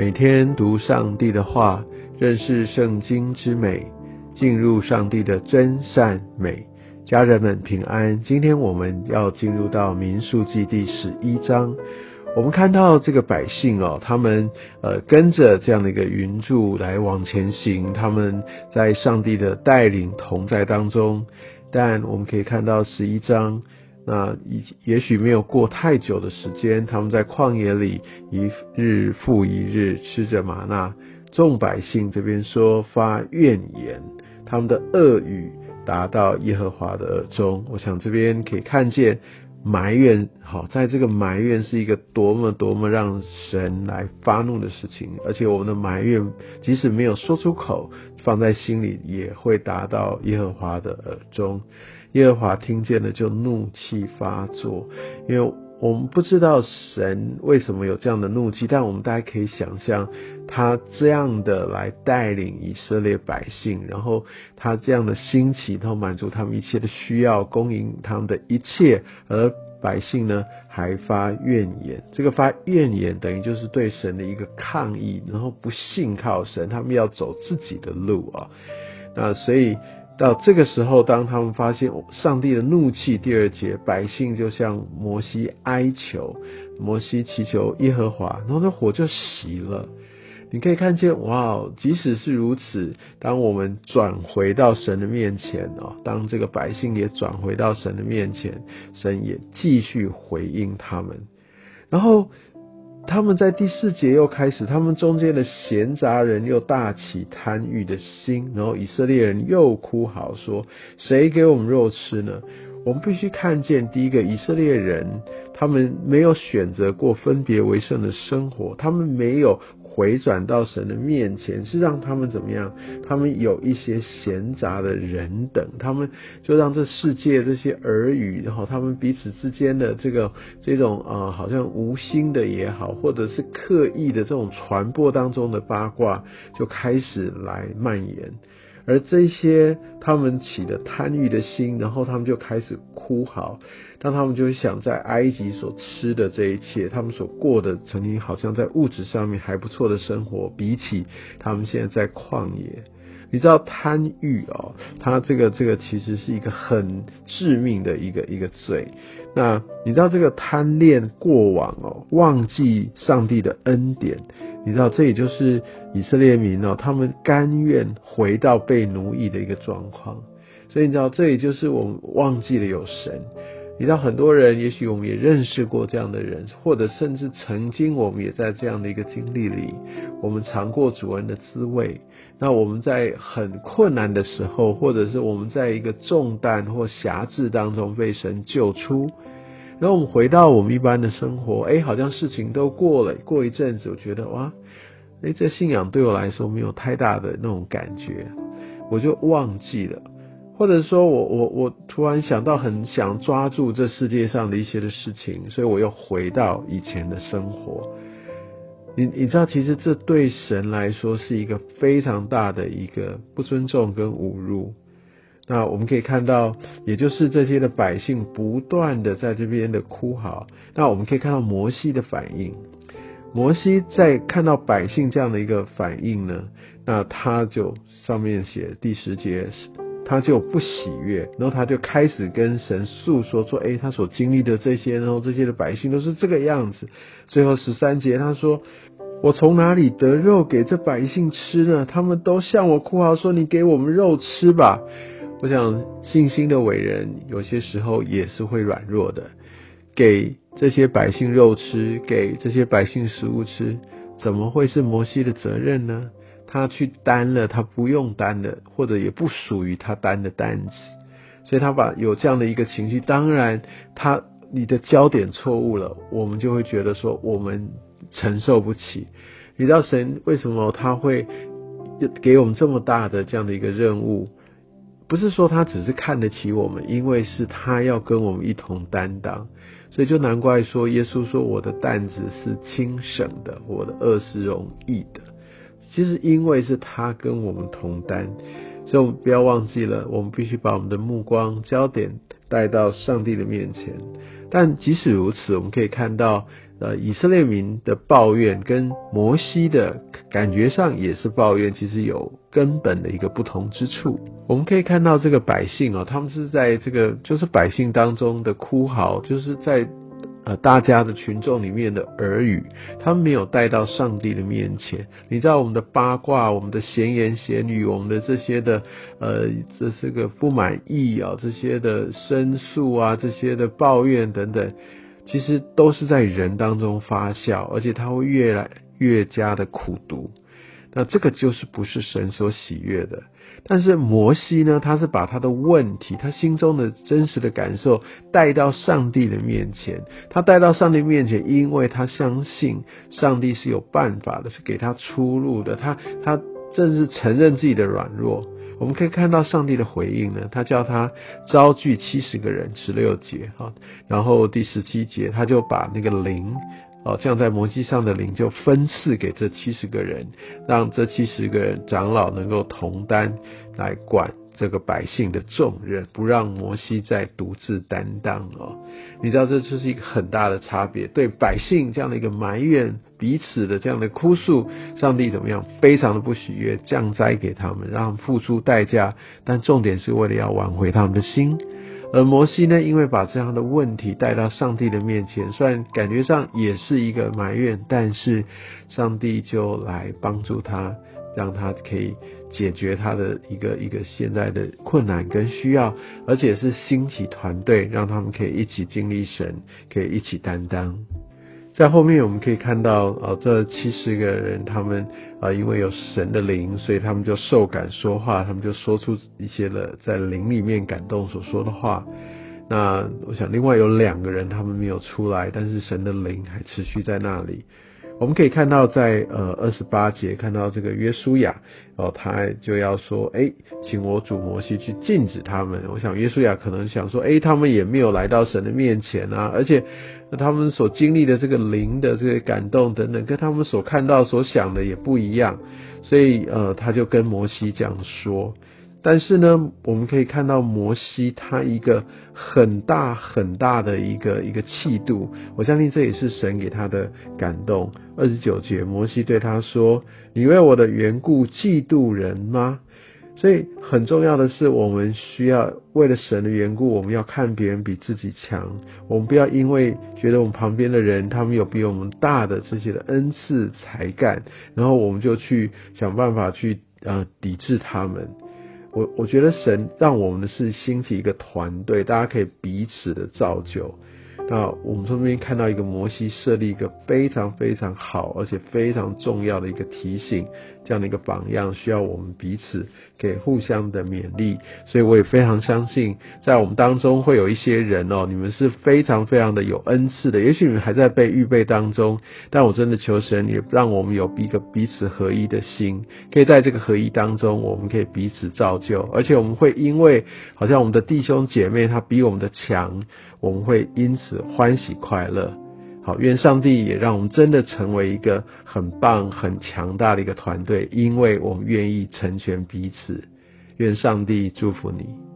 每天读上帝的话，认识圣经之美，进入上帝的真善美。家人们平安。今天我们要进入到民数记第十一章。我们看到这个百姓哦，他们呃跟着这样的一个云柱来往前行，他们在上帝的带领同在当中。但我们可以看到十一章。那也也许没有过太久的时间，他们在旷野里一日复一日吃着玛纳，众百姓这边说发怨言，他们的恶语达到耶和华的耳中。我想这边可以看见埋怨，好，在这个埋怨是一个多么多么让神来发怒的事情，而且我们的埋怨即使没有说出口，放在心里也会达到耶和华的耳中。耶和华听见了，就怒气发作，因为我们不知道神为什么有这样的怒气，但我们大家可以想象，他这样的来带领以色列百姓，然后他这样的兴起，然后满足他们一切的需要，供应他们的一切，而百姓呢还发怨言，这个发怨言等于就是对神的一个抗议，然后不信靠神，他们要走自己的路啊，那所以。到这个时候，当他们发现上帝的怒气，第二节，百姓就向摩西哀求，摩西祈求耶和华，然后那火就熄了。你可以看见，哇，即使是如此，当我们转回到神的面前哦，当这个百姓也转回到神的面前，神也继续回应他们，然后。他们在第四节又开始，他们中间的闲杂人又大起贪欲的心，然后以色列人又哭嚎说：“谁给我们肉吃呢？”我们必须看见，第一个以色列人，他们没有选择过分别为圣的生活，他们没有。回转到神的面前，是让他们怎么样？他们有一些闲杂的人等，他们就让这世界这些耳语，然后他们彼此之间的这个这种啊，好像无心的也好，或者是刻意的这种传播当中的八卦，就开始来蔓延。而这些他们起的贪欲的心，然后他们就开始哭嚎。当他们就想在埃及所吃的这一切，他们所过的曾经好像在物质上面还不错的生活，比起他们现在在旷野，你知道贪欲哦，它这个这个其实是一个很致命的一个一个罪。那你知道这个贪恋过往哦，忘记上帝的恩典。你知道，这也就是以色列民哦，他们甘愿回到被奴役的一个状况。所以你知道，这也就是我们忘记了有神。你知道，很多人，也许我们也认识过这样的人，或者甚至曾经我们也在这样的一个经历里，我们尝过主恩的滋味。那我们在很困难的时候，或者是我们在一个重担或辖制当中被神救出。然后我们回到我们一般的生活，哎，好像事情都过了，过一阵子，我觉得哇，哎，这信仰对我来说没有太大的那种感觉，我就忘记了，或者说我我我突然想到很想抓住这世界上的一些的事情，所以我又回到以前的生活。你你知道，其实这对神来说是一个非常大的一个不尊重跟侮辱。那我们可以看到，也就是这些的百姓不断的在这边的哭嚎。那我们可以看到摩西的反应。摩西在看到百姓这样的一个反应呢，那他就上面写第十节，他就不喜悦，然后他就开始跟神诉说说，哎，他所经历的这些，然后这些的百姓都是这个样子。最后十三节他说，我从哪里得肉给这百姓吃呢？他们都向我哭嚎说，你给我们肉吃吧。我想，信心的伟人有些时候也是会软弱的。给这些百姓肉吃，给这些百姓食物吃，怎么会是摩西的责任呢？他去担了他不用担的，或者也不属于他担的担子，所以他把有这样的一个情绪。当然，他你的焦点错误了，我们就会觉得说我们承受不起。你知道神为什么他会给我们这么大的这样的一个任务？不是说他只是看得起我们，因为是他要跟我们一同担当，所以就难怪说耶稣说我的担子是轻省的，我的恶是容易的。其实因为是他跟我们同担，所以我们不要忘记了，我们必须把我们的目光焦点带到上帝的面前。但即使如此，我们可以看到呃以色列民的抱怨跟摩西的感觉上也是抱怨，其实有根本的一个不同之处。我们可以看到这个百姓哦，他们是在这个就是百姓当中的哭嚎，就是在。呃，大家的群众里面的耳语，他们没有带到上帝的面前。你知道我们的八卦、我们的闲言闲语、我们的这些的呃，这是个不满意啊，这些的申诉啊，这些的抱怨等等，其实都是在人当中发酵，而且它会越来越加的苦毒。那这个就是不是神所喜悦的。但是摩西呢，他是把他的问题，他心中的真实的感受带到上帝的面前。他带到上帝面前，因为他相信上帝是有办法的，是给他出路的。他他正是承认自己的软弱。我们可以看到上帝的回应呢，他叫他招聚七十个人，十六节哈，然后第十七节他就把那个灵。哦，这样在摩西上的灵就分赐给这七十个人，让这七十个人长老能够同担来管这个百姓的重任，不让摩西再独自担当哦。你知道这就是一个很大的差别，对百姓这样的一个埋怨，彼此的这样的哭诉，上帝怎么样？非常的不喜悦，降灾给他们，让他们付出代价，但重点是为了要挽回他们的心。而摩西呢，因为把这样的问题带到上帝的面前，虽然感觉上也是一个埋怨，但是上帝就来帮助他，让他可以解决他的一个一个现在的困难跟需要，而且是兴起团队，让他们可以一起经历神，可以一起担当。在后面我们可以看到，呃，这七十个人，他们啊，因为有神的灵，所以他们就受感说话，他们就说出一些了在灵里面感动所说的话。那我想，另外有两个人他们没有出来，但是神的灵还持续在那里。我们可以看到，在呃二十八节看到这个约书亚，哦，他就要说，哎，请我主摩西去禁止他们。我想约书亚可能想说，哎，他们也没有来到神的面前啊，而且那他们所经历的这个灵的这个感动等等，跟他们所看到、所想的也不一样，所以呃，他就跟摩西这样说。但是呢，我们可以看到摩西他一个很大很大的一个一个气度，我相信这也是神给他的感动。二十九节，摩西对他说：“你为我的缘故嫉妒人吗？”所以很重要的是，我们需要为了神的缘故，我们要看别人比自己强，我们不要因为觉得我们旁边的人他们有比我们大的这些的恩赐才干，然后我们就去想办法去呃抵制他们。我我觉得神让我们的是兴起一个团队，大家可以彼此的造就。那我们从这边看到一个摩西设立一个非常非常好而且非常重要的一个提醒，这样的一个榜样，需要我们彼此给互相的勉励。所以我也非常相信，在我们当中会有一些人哦，你们是非常非常的有恩赐的，也许你们还在被预备当中。但我真的求神也让我们有一个彼此合一的心，可以在这个合一当中，我们可以彼此造就，而且我们会因为好像我们的弟兄姐妹他比我们的强。我们会因此欢喜快乐。好，愿上帝也让我们真的成为一个很棒、很强大的一个团队，因为我们愿意成全彼此。愿上帝祝福你。